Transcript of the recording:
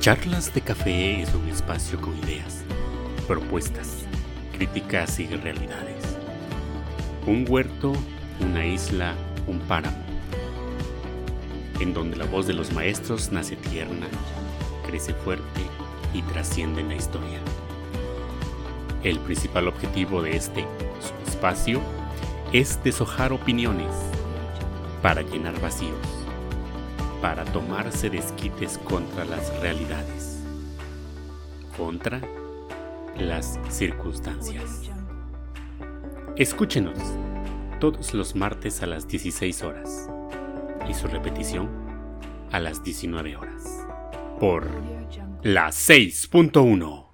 Charlas de Café es un espacio con ideas, propuestas, críticas y realidades. Un huerto, una isla, un páramo, en donde la voz de los maestros nace tierna, crece fuerte y trasciende en la historia. El principal objetivo de este espacio es deshojar opiniones para llenar vacíos para tomarse desquites contra las realidades, contra las circunstancias. Escúchenos todos los martes a las 16 horas y su repetición a las 19 horas por la 6.1.